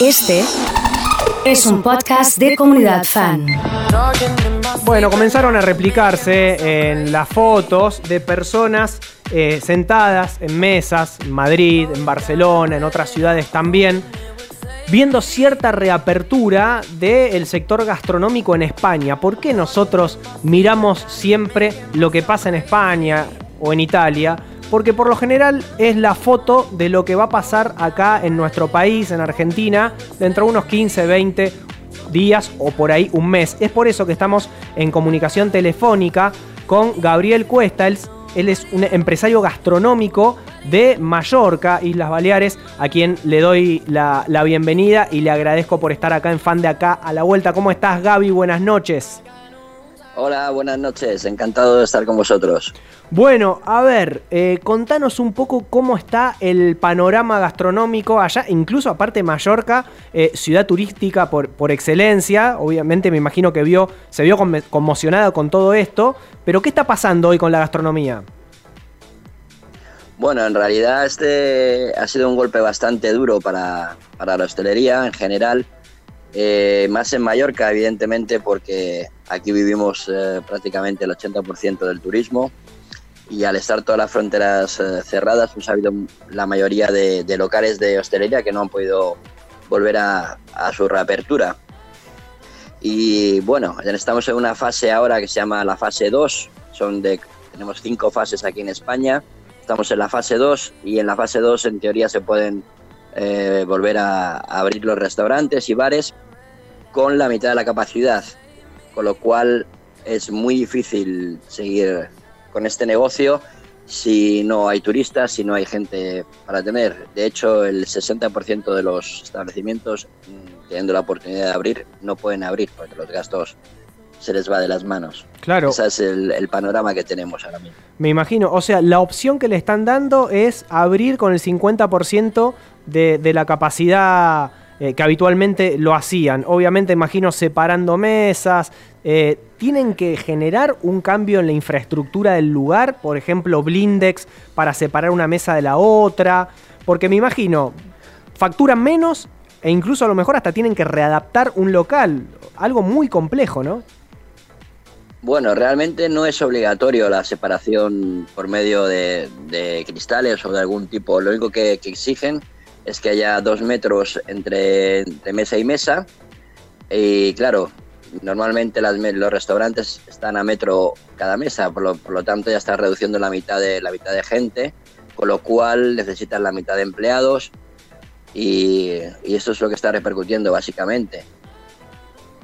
Este es un podcast de comunidad fan. Bueno, comenzaron a replicarse en las fotos de personas eh, sentadas en mesas en Madrid, en Barcelona, en otras ciudades también, viendo cierta reapertura del sector gastronómico en España. ¿Por qué nosotros miramos siempre lo que pasa en España o en Italia? Porque por lo general es la foto de lo que va a pasar acá en nuestro país, en Argentina, dentro de unos 15, 20 días o por ahí un mes. Es por eso que estamos en comunicación telefónica con Gabriel Cuesta. Él, es un empresario gastronómico de Mallorca, Islas Baleares, a quien le doy la, la bienvenida y le agradezco por estar acá en Fan de Acá a la Vuelta. ¿Cómo estás, Gaby? Buenas noches. Hola, buenas noches, encantado de estar con vosotros. Bueno, a ver, eh, contanos un poco cómo está el panorama gastronómico allá, incluso aparte Mallorca, eh, ciudad turística por, por, excelencia, obviamente me imagino que vio, se vio conmocionada con todo esto, pero ¿qué está pasando hoy con la gastronomía? Bueno, en realidad este ha sido un golpe bastante duro para, para la hostelería en general, eh, más en Mallorca evidentemente porque aquí vivimos eh, prácticamente el 80% del turismo y al estar todas las fronteras eh, cerradas pues ha habido la mayoría de, de, locales de hostelería que no han podido volver a, a su reapertura. Y bueno, estamos en una fase ahora que se llama la fase 2, son de, tenemos cinco fases aquí en España Estamos en la fase 2 y en la fase 2 en teoría se pueden eh, volver a, a, abrir los restaurantes y bares con la mitad de la capacidad, con lo cual es muy difícil seguir con este negocio si no hay turistas, si no hay gente para tener. De hecho, el 60% de los establecimientos, mm, teniendo la oportunidad de abrir, no pueden abrir porque los gastos se les va de las manos. Claro. Ese es el, el, panorama que tenemos ahora mismo. Me imagino, o sea, la opción que le están dando es abrir con el 50% de, la capacidad eh, que habitualmente lo hacían. Obviamente, imagino, separando mesas. Eh, ¿Tienen que generar un cambio en la infraestructura del lugar? Por ejemplo, blindex para separar una mesa de la otra. Porque me imagino, facturan menos e incluso a lo mejor hasta tienen que readaptar un local. Algo muy complejo, ¿no? Bueno, realmente no es obligatorio la separación por medio de, cristales o de algún tipo. Lo único que, exigen es que haya dos metros entre, entre mesa y mesa. Y claro, normalmente las, los restaurantes están a metro cada mesa, por lo, por lo, tanto ya está reduciendo la mitad de la mitad de gente, con lo cual necesitan la mitad de empleados y, y eso es lo que está repercutiendo básicamente.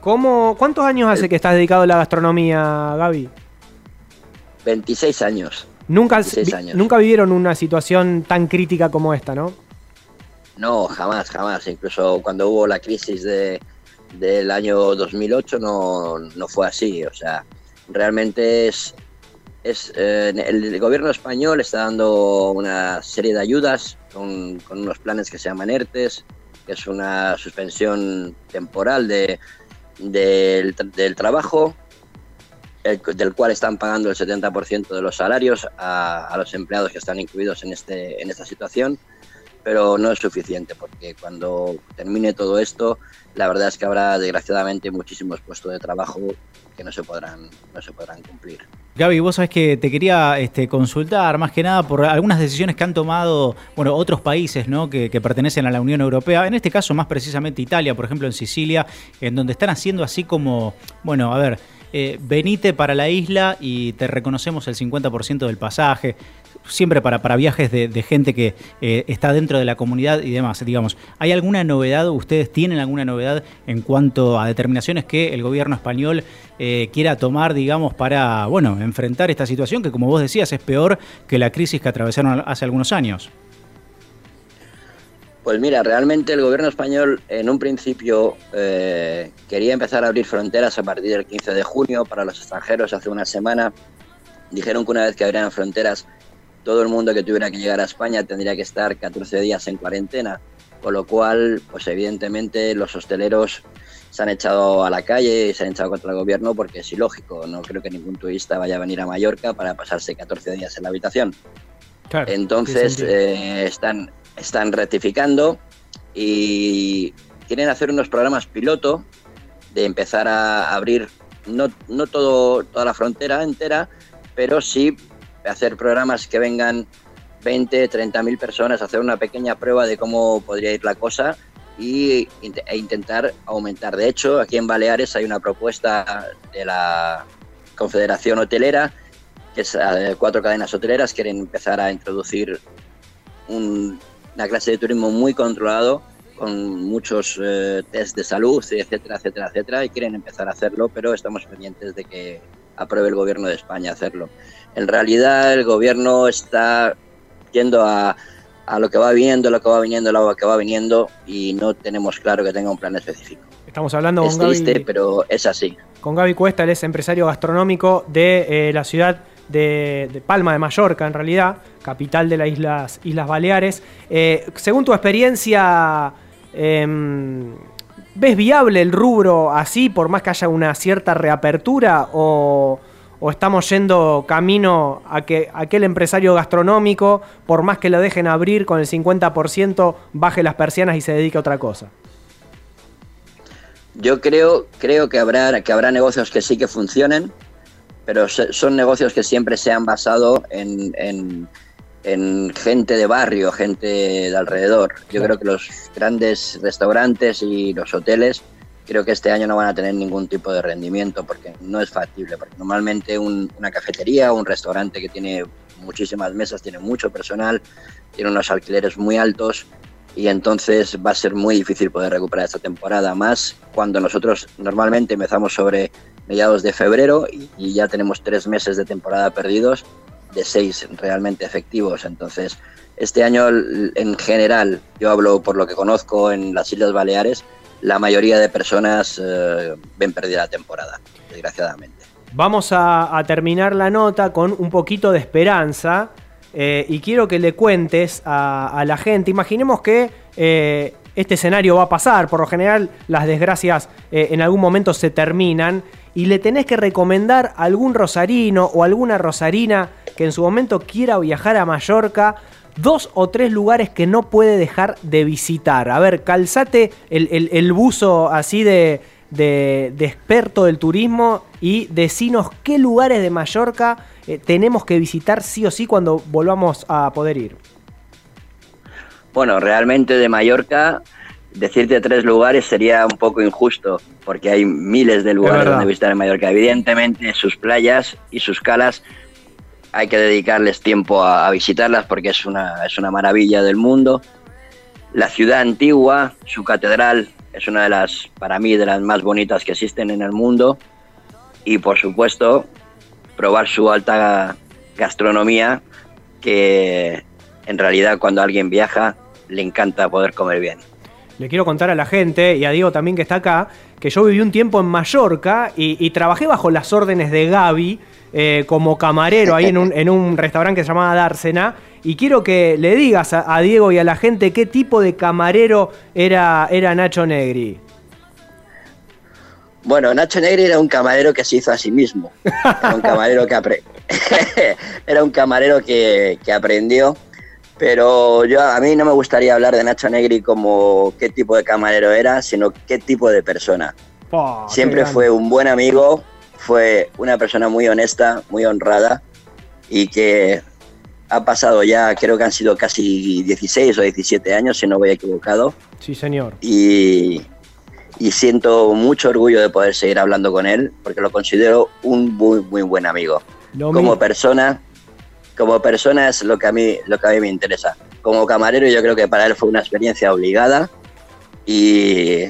¿Cómo, ¿Cuántos años hace que estás dedicado a la gastronomía, Gaby? 26 años. Nunca, 26 años. nunca vivieron una situación tan crítica como esta, ¿no? No, jamás, jamás. Incluso cuando hubo la crisis de, del año 2008 no, no fue así. O sea, realmente es, es eh, el gobierno español está dando una serie de ayudas con, con unos planes que se llaman ERTES, que es una suspensión temporal de del, del trabajo, el, del cual están pagando el 70% de los salarios a, a, los empleados que están incluidos en, este, en esta situación, pero no es suficiente porque cuando termine todo esto, la verdad es que habrá desgraciadamente muchísimos puestos de trabajo que no se podrán, no se podrán cumplir. Gaby, vos sabés que te quería este, consultar más que nada por algunas decisiones que han tomado bueno, otros países ¿no? que, pertenecen a la Unión Europea, en este caso más precisamente Italia, por ejemplo en Sicilia, en donde están haciendo así como, bueno, a ver, eh, venite para la isla y te reconocemos el 50% del pasaje, siempre para, para viajes de, gente que eh, está dentro de la comunidad y demás. Digamos, ¿hay alguna novedad, ustedes tienen alguna novedad en cuanto a determinaciones que el gobierno español eh, quiera tomar, digamos, para, bueno, enfrentar esta situación que, como vos decías, es peor que la crisis que atravesaron hace algunos años? Pues mira, realmente el gobierno español en un principio eh, quería empezar a abrir fronteras a partir del 15 de junio para los extranjeros hace una semana. Dijeron que una vez que abrieran fronteras, todo el mundo que tuviera que llegar a España tendría que estar 14 días en cuarentena, con lo cual, pues evidentemente los hosteleros se han echado a la calle y se han echado contra el gobierno porque es ilógico. No creo que ningún turista vaya a venir a Mallorca para pasarse 14 días en la habitación. Claro, Entonces eh, están están rectificando y quieren hacer unos programas piloto de empezar a abrir no, no todo, toda la frontera entera, pero sí hacer programas que vengan 20, 30 mil personas, hacer una pequeña prueba de cómo podría ir la cosa y, e intentar aumentar. De hecho, aquí en Baleares hay una propuesta de la Confederación Hotelera, que es eh, cuatro cadenas hoteleras, quieren empezar a introducir una clase de turismo muy controlado con muchos eh, test de salud, etcétera, etcétera, etcétera, y quieren empezar a hacerlo, pero estamos pendientes de que apruebe el gobierno de España hacerlo. En realidad el gobierno está yendo a, a lo que va viniendo, lo que va viniendo, lo que va viniendo, y no tenemos claro que tenga un plan específico. Estamos hablando es con triste, pero es así. Con Gaby Cuesta, él es empresario gastronómico de eh, la ciudad de, Palma de Mallorca, en realidad, capital de las Islas, Islas Baleares. Eh, según tu experiencia, em, ¿ves viable el rubro así, por más que haya una cierta reapertura? ¿O, estamos yendo camino a que aquel empresario gastronómico, por más que lo dejen abrir con el 50%, baje las persianas y se dedique a otra cosa? Yo creo, creo que, habrá, que habrá negocios que sí que funcionen, pero son negocios que siempre se han basado en, gente de barrio, gente de alrededor. Yo creo que los grandes restaurantes y los hoteles creo que este año no van a tener ningún tipo de rendimiento porque no es factible. Porque normalmente una cafetería o un restaurante que tiene muchísimas mesas, tiene mucho personal, tiene unos alquileres muy altos y entonces va a ser muy difícil poder recuperar esta temporada. Más cuando nosotros normalmente empezamos sobre mediados de febrero y, ya tenemos tres meses de temporada perdidos de seis realmente efectivos. Entonces, este año en general, yo hablo por lo que conozco en las Islas Baleares, la mayoría de personas eh, ven perdida la temporada, desgraciadamente. Vamos a, terminar la nota con un poquito de esperanza eh, y quiero que le cuentes a, la gente, imaginemos que eh, este escenario va a pasar, por lo general las desgracias en algún momento se terminan y le tenés que recomendar a algún rosarino o alguna rosarina que en su momento quiera viajar a Mallorca, dos o tres lugares que no puede dejar de visitar. A ver, calzate el, buzo así de, de, experto del turismo y decinos qué lugares de Mallorca eh, tenemos que visitar sí o sí cuando volvamos a poder ir. Bueno, realmente de Mallorca decirte tres lugares sería un poco injusto, porque hay miles de lugares donde visitar en Mallorca. Evidentemente, sus playas y sus calas hay que dedicarles tiempo a, visitarlas porque es una, es una maravilla del mundo. La ciudad antigua, su catedral, es una de las, para mí, de las más bonitas que existen en el mundo. Y por supuesto, probar su alta gastronomía, que en realidad cuando alguien viaja le encanta poder comer bien le quiero contar a la gente y a Diego también que está acá, que yo viví un tiempo en Mallorca y, trabajé bajo las órdenes de Gaby eh, como camarero ahí en un, restaurante que se llamaba Dársena. Y quiero que le digas a, Diego y a la gente qué tipo de camarero era, era Nacho Negri. Bueno, Nacho Negri era un camarero que se hizo a sí mismo. Era un camarero que, era un camarero que, que aprendió pero yo a mí no me gustaría hablar de Nacho Negri como qué tipo de camarero era, sino qué tipo de persona. Siempre fue un buen amigo, fue una persona muy honesta, muy honrada y que ha pasado ya, creo que han sido casi 16 o 17 años, si no voy equivocado. Sí, señor. Y, y siento mucho orgullo de poder seguir hablando con él, porque lo considero un muy, muy buen amigo. Como persona, como persona es lo que a mí, lo que a mí me interesa. Como camarero yo creo que para él fue una experiencia obligada y,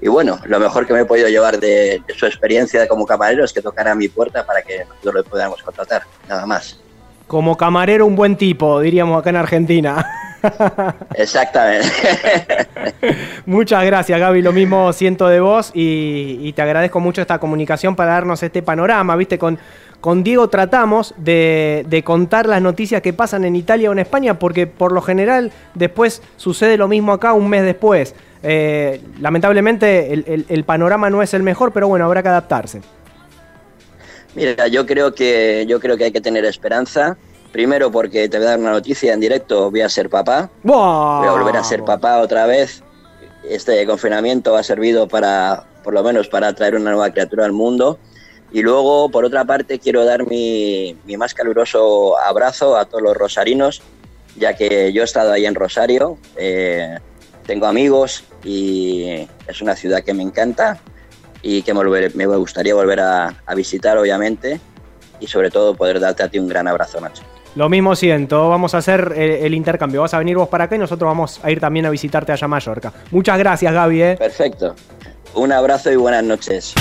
y bueno, lo mejor que me he podido llevar de, su experiencia como camarero es que tocara a mi puerta para que nosotros lo podamos contratar, nada más. Como camarero un buen tipo, diríamos acá en Argentina. Exactamente. Muchas gracias, Gaby. Lo mismo siento de vos y, y, te agradezco mucho esta comunicación para darnos este panorama, viste, con, con Diego tratamos de, contar las noticias que pasan en Italia o en España, porque por lo general después sucede lo mismo acá un mes después. Eh, lamentablemente el, panorama no es el mejor, pero bueno, habrá que adaptarse. Mira, yo creo que yo creo que hay que tener esperanza. Primero porque te voy a dar una noticia en directo, voy a ser papá. Voy a volver a ser papá otra vez. este confinamiento ha servido para, por lo menos, para traer una nueva criatura al mundo. Y luego, por otra parte, quiero dar mi, mi más caluroso abrazo a todos los rosarinos, ya que yo he estado ahí en Rosario, eh, tengo amigos y es una ciudad que me encanta y que me, gustaría volver a, visitar, obviamente, y sobre todo poder darte a ti un gran abrazo, Nacho. Lo mismo siento, vamos a hacer el, intercambio. Vas a venir vos para acá y nosotros vamos a ir también a visitarte allá a Mallorca. Muchas gracias, Gaby. ¿eh? Perfecto. Un abrazo y buenas noches.